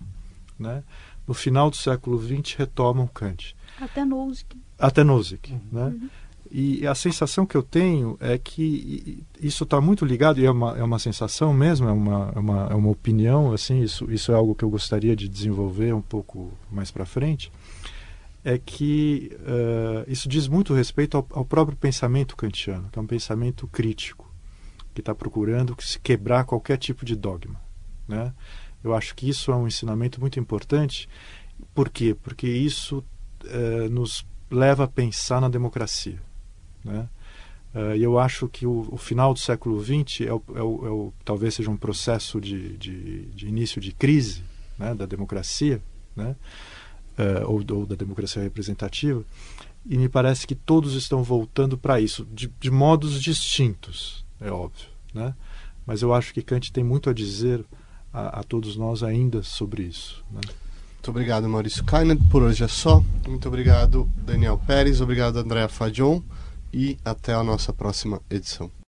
né, no final do século XX retomam Kant. Até Nozick. Até Nozick, uhum. né? Uhum. E a sensação que eu tenho é que isso está muito ligado, e é uma, é uma sensação mesmo, é uma, é uma, é uma opinião, assim, isso, isso é algo que eu gostaria de desenvolver um pouco mais para frente, é que uh, isso diz muito respeito ao, ao, próprio pensamento kantiano, que é um pensamento crítico, que está procurando se quebrar qualquer tipo de dogma. Né? Eu acho que isso é um ensinamento muito importante. Por quê? Porque isso uh, nos leva a pensar na democracia. Né? E eu acho que o, final do século XX é o, é o, é o, talvez seja um processo de, de, de início de crise né, da democracia, né, uh, ou, ou, da democracia representativa, e me parece que todos estão voltando para isso, de, de, modos distintos, é óbvio. Né? Mas eu acho que Kant tem muito a dizer a, a todos nós ainda sobre isso. Né? Muito obrigado, Maurício Kainer. Por hoje é só. Muito obrigado, Daniel Pérez. Obrigado, Andréa Fajon e até a nossa próxima edição.